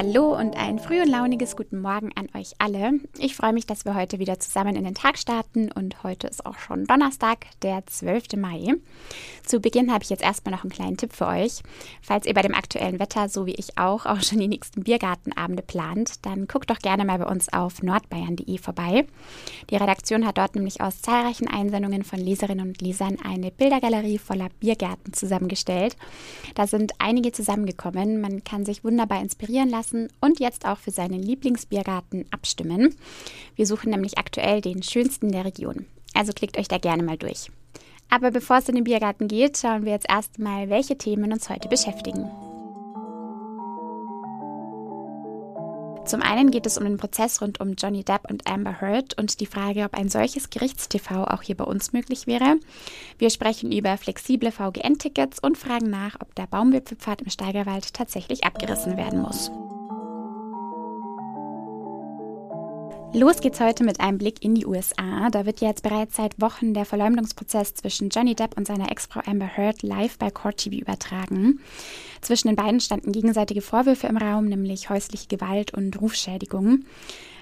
Hallo und ein früh und launiges Guten Morgen an euch alle. Ich freue mich, dass wir heute wieder zusammen in den Tag starten und heute ist auch schon Donnerstag, der 12. Mai. Zu Beginn habe ich jetzt erstmal noch einen kleinen Tipp für euch. Falls ihr bei dem aktuellen Wetter, so wie ich auch, auch schon die nächsten Biergartenabende plant, dann guckt doch gerne mal bei uns auf nordbayern.de vorbei. Die Redaktion hat dort nämlich aus zahlreichen Einsendungen von Leserinnen und Lesern eine Bildergalerie voller Biergärten zusammengestellt. Da sind einige zusammengekommen. Man kann sich wunderbar inspirieren lassen lassen und jetzt auch für seinen Lieblingsbiergarten abstimmen. Wir suchen nämlich aktuell den schönsten der Region. Also klickt euch da gerne mal durch. Aber bevor es in den Biergarten geht, schauen wir jetzt erstmal, welche Themen uns heute beschäftigen. Zum einen geht es um den Prozess rund um Johnny Depp und Amber Heard und die Frage, ob ein solches Gerichtstv auch hier bei uns möglich wäre. Wir sprechen über flexible VGN-Tickets und fragen nach, ob der Baumwipfelpfad im Steigerwald tatsächlich abgerissen werden muss. Los geht's heute mit einem Blick in die USA. Da wird jetzt bereits seit Wochen der Verleumdungsprozess zwischen Johnny Depp und seiner Ex-Frau Amber Heard live bei Court TV übertragen. Zwischen den beiden standen gegenseitige Vorwürfe im Raum, nämlich häusliche Gewalt und Rufschädigung.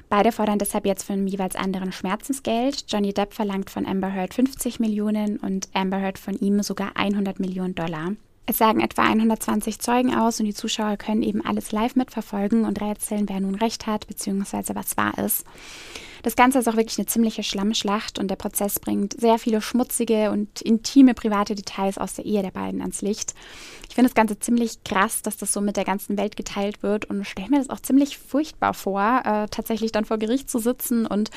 Beide fordern deshalb jetzt von jeweils anderen Schmerzensgeld. Johnny Depp verlangt von Amber Heard 50 Millionen und Amber Heard von ihm sogar 100 Millionen Dollar. Es sagen etwa 120 Zeugen aus und die Zuschauer können eben alles live mitverfolgen und rätseln, wer nun recht hat bzw. was wahr ist. Das Ganze ist auch wirklich eine ziemliche Schlammschlacht und der Prozess bringt sehr viele schmutzige und intime private Details aus der Ehe der beiden ans Licht. Ich finde das Ganze ziemlich krass, dass das so mit der ganzen Welt geteilt wird und stelle mir das auch ziemlich furchtbar vor, äh, tatsächlich dann vor Gericht zu sitzen und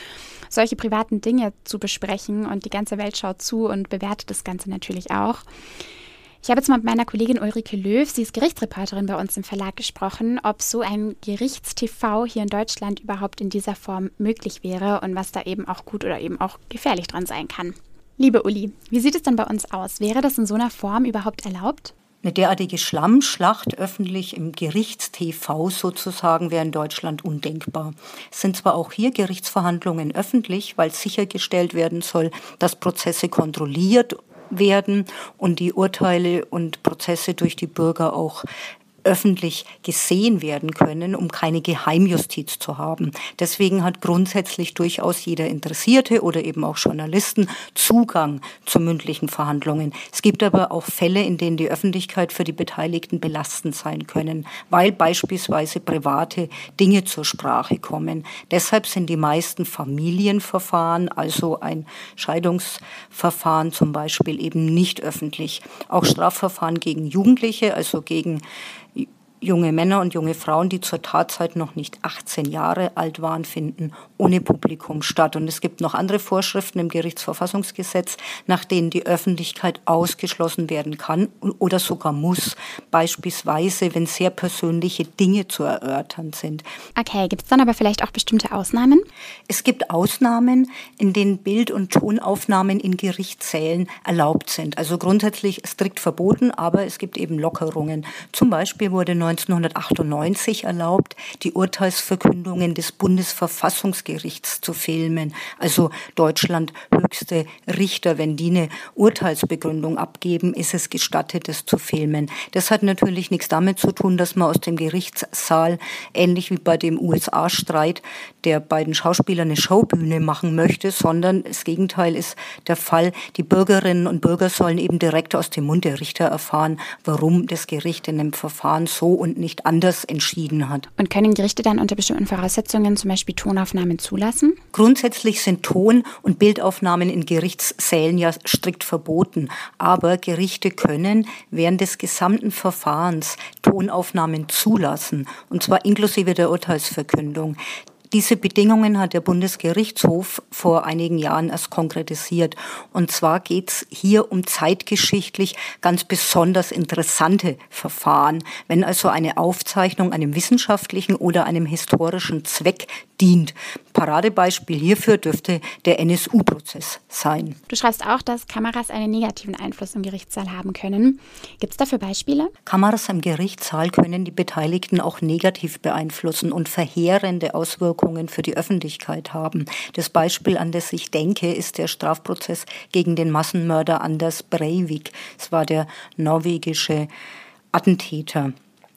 solche privaten Dinge zu besprechen und die ganze Welt schaut zu und bewertet das Ganze natürlich auch. Ich habe jetzt mal mit meiner Kollegin Ulrike Löw, sie ist Gerichtsreporterin bei uns im Verlag, gesprochen, ob so ein Gerichtstv hier in Deutschland überhaupt in dieser Form möglich wäre und was da eben auch gut oder eben auch gefährlich dran sein kann. Liebe Uli, wie sieht es denn bei uns aus? Wäre das in so einer Form überhaupt erlaubt? Eine derartige Schlammschlacht öffentlich im Gerichtstv sozusagen wäre in Deutschland undenkbar. Es sind zwar auch hier Gerichtsverhandlungen öffentlich, weil sichergestellt werden soll, dass Prozesse kontrolliert werden und die Urteile und Prozesse durch die Bürger auch öffentlich gesehen werden können, um keine Geheimjustiz zu haben. Deswegen hat grundsätzlich durchaus jeder Interessierte oder eben auch Journalisten Zugang zu mündlichen Verhandlungen. Es gibt aber auch Fälle, in denen die Öffentlichkeit für die Beteiligten belastend sein können, weil beispielsweise private Dinge zur Sprache kommen. Deshalb sind die meisten Familienverfahren, also ein Scheidungsverfahren zum Beispiel, eben nicht öffentlich. Auch Strafverfahren gegen Jugendliche, also gegen junge Männer und junge Frauen, die zur Tatzeit noch nicht 18 Jahre alt waren, finden ohne Publikum statt. Und es gibt noch andere Vorschriften im Gerichtsverfassungsgesetz, nach denen die Öffentlichkeit ausgeschlossen werden kann oder sogar muss. Beispielsweise, wenn sehr persönliche Dinge zu erörtern sind. Okay, gibt es dann aber vielleicht auch bestimmte Ausnahmen? Es gibt Ausnahmen, in denen Bild- und Tonaufnahmen in Gerichtssälen erlaubt sind. Also grundsätzlich strikt verboten, aber es gibt eben Lockerungen. Zum Beispiel wurde 1998 erlaubt, die Urteilsverkündungen des Bundesverfassungsgerichts zu filmen. Also Deutschland höchste Richter, wenn die eine Urteilsbegründung abgeben, ist es gestattet, es zu filmen. Das hat natürlich nichts damit zu tun, dass man aus dem Gerichtssaal, ähnlich wie bei dem USA-Streit der beiden Schauspieler, eine Showbühne machen möchte, sondern das Gegenteil ist der Fall. Die Bürgerinnen und Bürger sollen eben direkt aus dem Mund der Richter erfahren, warum das Gericht in einem Verfahren so und nicht anders entschieden hat. Und können Gerichte dann unter bestimmten Voraussetzungen zum Beispiel Tonaufnahmen zulassen? Grundsätzlich sind Ton- und Bildaufnahmen in Gerichtssälen ja strikt verboten. Aber Gerichte können während des gesamten Verfahrens Tonaufnahmen zulassen. Und zwar inklusive der Urteilsverkündung. Diese Bedingungen hat der Bundesgerichtshof vor einigen Jahren erst konkretisiert. Und zwar geht es hier um zeitgeschichtlich ganz besonders interessante Verfahren. Wenn also eine Aufzeichnung einem wissenschaftlichen oder einem historischen Zweck dient. Paradebeispiel hierfür dürfte der NSU-Prozess sein. Du schreibst auch, dass Kameras einen negativen Einfluss im Gerichtssaal haben können. Gibt es dafür Beispiele? Kameras im Gerichtssaal können die Beteiligten auch negativ beeinflussen und verheerende Auswirkungen für die Öffentlichkeit haben. Das Beispiel, an das ich denke, ist der Strafprozess gegen den Massenmörder Anders Breivik. Es war der norwegische Attentäter.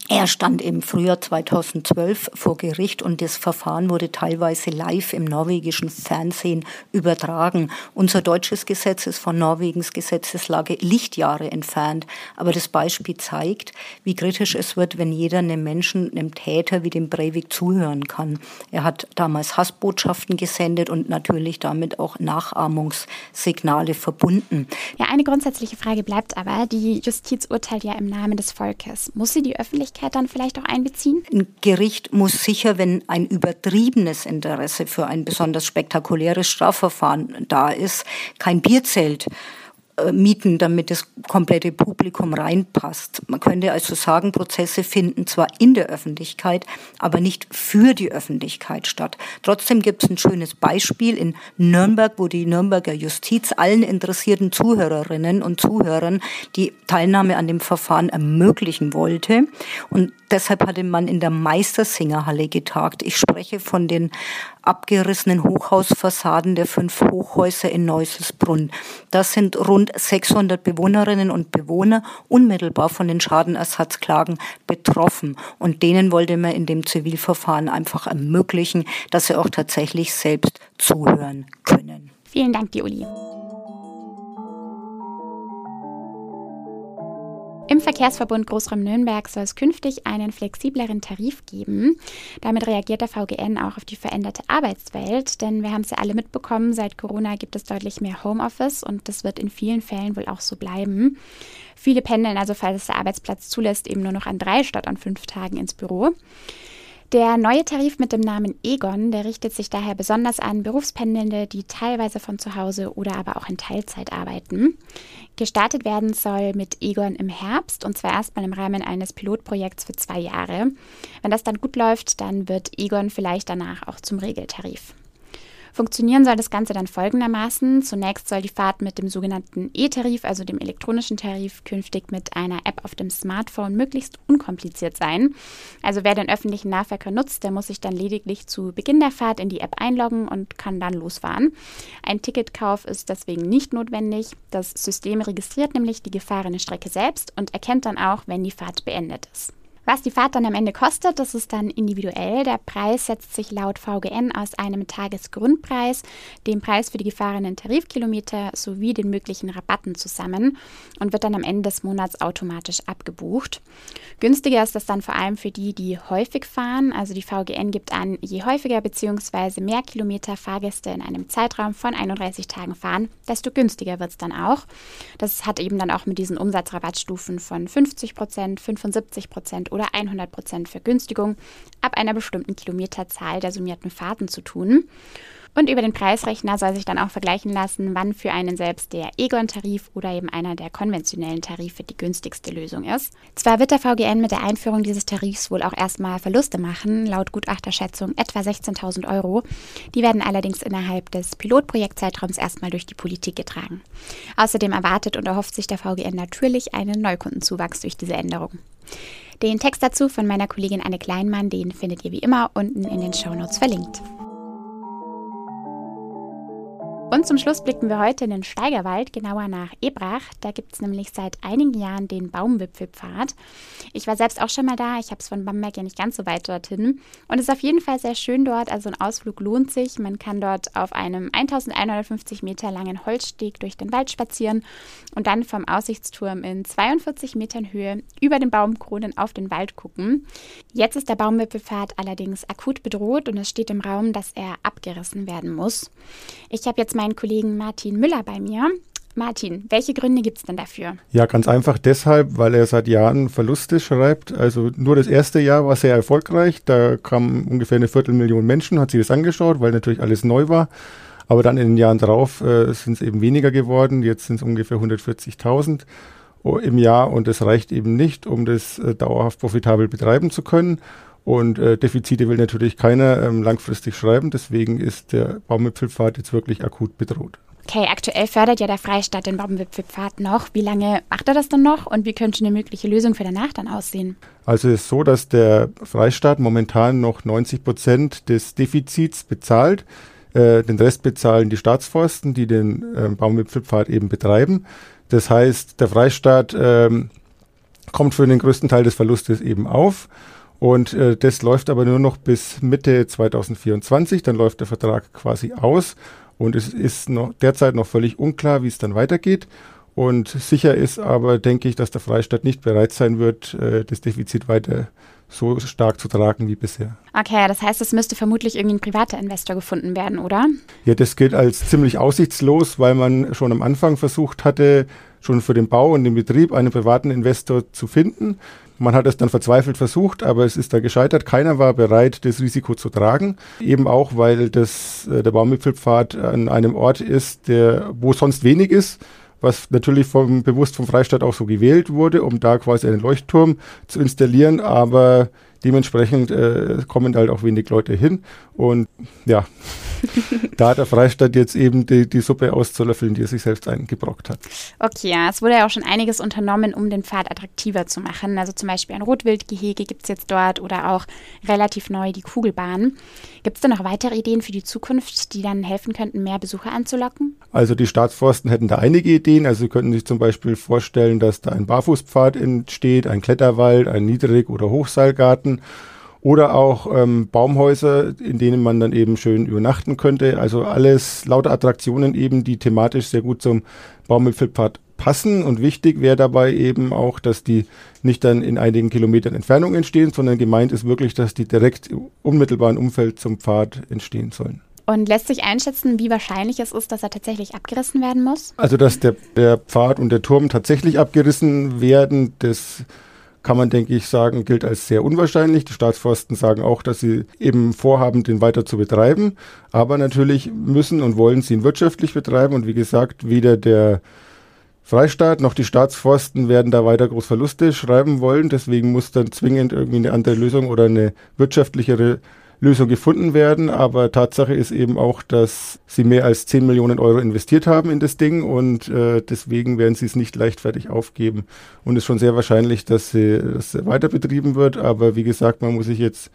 Er stand im Frühjahr 2012 vor Gericht und das Verfahren wurde teilweise live im norwegischen Fernsehen übertragen. Unser deutsches Gesetz ist von Norwegens Gesetzeslage Lichtjahre entfernt, aber das Beispiel zeigt, wie kritisch es wird, wenn jeder einem Menschen, einem Täter wie dem Breivik zuhören kann. Er hat damals Hassbotschaften gesendet und natürlich damit auch Nachahmungssignale verbunden. Ja, eine grundsätzliche Frage bleibt aber, die Justiz urteilt ja im Namen des Volkes. Muss sie die Öffentlichkeit Öffentlichkeit dann vielleicht auch einbeziehen? Ein Gericht muss sicher, wenn ein übertriebenes Interesse für ein besonders spektakuläres Strafverfahren da ist, kein Bierzelt äh, mieten, damit das komplette Publikum reinpasst. Man könnte also sagen, Prozesse finden zwar in der Öffentlichkeit, aber nicht für die Öffentlichkeit statt. Trotzdem gibt es ein schönes Beispiel in Nürnberg, wo die Nürnberger Justiz allen interessierten Zuhörerinnen und Zuhörern die Teilnahme an dem Verfahren ermöglichen wollte. Und deshalb hatte man in der Meistersingerhalle getagt. Ich spreche von den abgerissenen Hochhausfassaden der fünf Hochhäuser in Neuselsbrunn. Das sind rund 600 Bewohnerinnen und Bewohner unmittelbar von den Schadenersatzklagen betroffen. Und denen wollte man in dem Zivilverfahren einfach ermöglichen, dass sie auch tatsächlich selbst zuhören können. Vielen Dank, Dioli. Im Verkehrsverbund Großraum Nürnberg soll es künftig einen flexibleren Tarif geben. Damit reagiert der VGN auch auf die veränderte Arbeitswelt, denn wir haben es ja alle mitbekommen, seit Corona gibt es deutlich mehr Homeoffice und das wird in vielen Fällen wohl auch so bleiben. Viele pendeln also, falls es der Arbeitsplatz zulässt, eben nur noch an drei statt an fünf Tagen ins Büro. Der neue Tarif mit dem Namen Egon, der richtet sich daher besonders an Berufspendelnde, die teilweise von zu Hause oder aber auch in Teilzeit arbeiten. Gestartet werden soll mit Egon im Herbst und zwar erstmal im Rahmen eines Pilotprojekts für zwei Jahre. Wenn das dann gut läuft, dann wird Egon vielleicht danach auch zum Regeltarif. Funktionieren soll das Ganze dann folgendermaßen. Zunächst soll die Fahrt mit dem sogenannten E-Tarif, also dem elektronischen Tarif, künftig mit einer App auf dem Smartphone möglichst unkompliziert sein. Also wer den öffentlichen Nahverkehr nutzt, der muss sich dann lediglich zu Beginn der Fahrt in die App einloggen und kann dann losfahren. Ein Ticketkauf ist deswegen nicht notwendig. Das System registriert nämlich die gefahrene Strecke selbst und erkennt dann auch, wenn die Fahrt beendet ist. Was die Fahrt dann am Ende kostet, das ist dann individuell. Der Preis setzt sich laut VGN aus einem Tagesgrundpreis, dem Preis für die gefahrenen Tarifkilometer sowie den möglichen Rabatten zusammen und wird dann am Ende des Monats automatisch abgebucht. Günstiger ist das dann vor allem für die, die häufig fahren. Also die VGN gibt an, je häufiger bzw. mehr Kilometer Fahrgäste in einem Zeitraum von 31 Tagen fahren, desto günstiger wird es dann auch. Das hat eben dann auch mit diesen Umsatzrabattstufen von 50 Prozent, 75 Prozent oder 100% Vergünstigung ab einer bestimmten Kilometerzahl der summierten Fahrten zu tun. Und über den Preisrechner soll sich dann auch vergleichen lassen, wann für einen selbst der Egon-Tarif oder eben einer der konventionellen Tarife die günstigste Lösung ist. Zwar wird der VGN mit der Einführung dieses Tarifs wohl auch erstmal Verluste machen, laut Gutachterschätzung etwa 16.000 Euro. Die werden allerdings innerhalb des Pilotprojektzeitraums erstmal durch die Politik getragen. Außerdem erwartet und erhofft sich der VGN natürlich einen Neukundenzuwachs durch diese Änderung. Den Text dazu von meiner Kollegin Anne Kleinmann, den findet ihr wie immer unten in den Shownotes verlinkt. Und zum Schluss blicken wir heute in den Steigerwald, genauer nach Ebrach. Da gibt es nämlich seit einigen Jahren den Baumwipfelpfad. Ich war selbst auch schon mal da. Ich habe es von Bamberg ja nicht ganz so weit dorthin. Und es ist auf jeden Fall sehr schön dort. Also ein Ausflug lohnt sich. Man kann dort auf einem 1150 Meter langen Holzsteg durch den Wald spazieren und dann vom Aussichtsturm in 42 Metern Höhe über den Baumkronen auf den Wald gucken. Jetzt ist der Baumwipfelpfad allerdings akut bedroht und es steht im Raum, dass er abgerissen werden muss. Ich habe jetzt meinen Kollegen Martin Müller bei mir. Martin, welche Gründe gibt es denn dafür? Ja, ganz einfach deshalb, weil er seit Jahren Verluste schreibt. Also nur das erste Jahr war sehr erfolgreich. Da kamen ungefähr eine Viertelmillion Menschen, hat sich das angeschaut, weil natürlich alles neu war. Aber dann in den Jahren darauf äh, sind es eben weniger geworden. Jetzt sind es ungefähr 140.000 im Jahr und das reicht eben nicht, um das äh, dauerhaft profitabel betreiben zu können. Und äh, Defizite will natürlich keiner ähm, langfristig schreiben. Deswegen ist der Baumwipfelpfad jetzt wirklich akut bedroht. Okay, aktuell fördert ja der Freistaat den Baumwipfelpfad noch. Wie lange macht er das dann noch und wie könnte eine mögliche Lösung für danach dann aussehen? Also es ist so, dass der Freistaat momentan noch 90 Prozent des Defizits bezahlt. Äh, den Rest bezahlen die Staatsforsten, die den äh, Baumwipfelpfad eben betreiben. Das heißt, der Freistaat äh, kommt für den größten Teil des Verlustes eben auf. Und äh, das läuft aber nur noch bis Mitte 2024. Dann läuft der Vertrag quasi aus. Und es ist noch derzeit noch völlig unklar, wie es dann weitergeht. Und sicher ist aber, denke ich, dass der Freistaat nicht bereit sein wird, äh, das Defizit weiter so stark zu tragen wie bisher. Okay, das heißt, es müsste vermutlich irgendwie ein privater Investor gefunden werden, oder? Ja, das gilt als ziemlich aussichtslos, weil man schon am Anfang versucht hatte, schon für den Bau und den Betrieb einen privaten Investor zu finden. Man hat es dann verzweifelt versucht, aber es ist da gescheitert. Keiner war bereit, das Risiko zu tragen. Eben auch, weil das, äh, der Baumwipfelpfad an einem Ort ist, der, wo sonst wenig ist was natürlich vom, bewusst vom Freistaat auch so gewählt wurde, um da quasi einen Leuchtturm zu installieren, aber dementsprechend äh, kommen halt auch wenig Leute hin und ja, da hat der Freistaat jetzt eben die, die Suppe auszulöffeln, die er sich selbst eingebrockt hat. Okay, ja, es wurde ja auch schon einiges unternommen, um den Pfad attraktiver zu machen. Also zum Beispiel ein Rotwildgehege gibt es jetzt dort oder auch relativ neu die Kugelbahn. Gibt es da noch weitere Ideen für die Zukunft, die dann helfen könnten, mehr Besucher anzulocken? Also die Staatsforsten hätten da einige Ideen. Also sie könnten sich zum Beispiel vorstellen, dass da ein Barfußpfad entsteht, ein Kletterwald, ein Niedrig- oder Hochseilgarten oder auch ähm, Baumhäuser, in denen man dann eben schön übernachten könnte. Also alles lauter Attraktionen eben, die thematisch sehr gut zum Baumwipfelpfad passen. Und wichtig wäre dabei eben auch, dass die nicht dann in einigen Kilometern Entfernung entstehen, sondern gemeint ist wirklich, dass die direkt im unmittelbaren Umfeld zum Pfad entstehen sollen. Und lässt sich einschätzen, wie wahrscheinlich es ist, dass er tatsächlich abgerissen werden muss? Also, dass der, der Pfad und der Turm tatsächlich abgerissen werden, das kann man, denke ich, sagen, gilt als sehr unwahrscheinlich. Die Staatsforsten sagen auch, dass sie eben vorhaben, den weiter zu betreiben. Aber natürlich müssen und wollen sie ihn wirtschaftlich betreiben. Und wie gesagt, weder der Freistaat noch die Staatsforsten werden da weiter groß Verluste schreiben wollen. Deswegen muss dann zwingend irgendwie eine andere Lösung oder eine wirtschaftlichere Lösung gefunden werden. Aber Tatsache ist eben auch, dass sie mehr als 10 Millionen Euro investiert haben in das Ding und äh, deswegen werden sie es nicht leichtfertig aufgeben. Und es ist schon sehr wahrscheinlich, dass sie dass weiter betrieben wird. Aber wie gesagt, man muss sich jetzt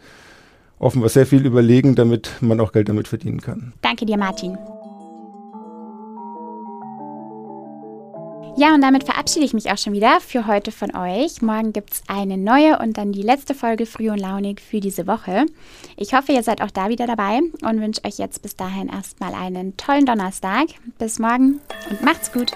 offenbar sehr viel überlegen, damit man auch Geld damit verdienen kann. Danke dir, Martin. Ja, und damit verabschiede ich mich auch schon wieder für heute von euch. Morgen gibt es eine neue und dann die letzte Folge Früh und Launig für diese Woche. Ich hoffe, ihr seid auch da wieder dabei und wünsche euch jetzt bis dahin erstmal einen tollen Donnerstag. Bis morgen und macht's gut.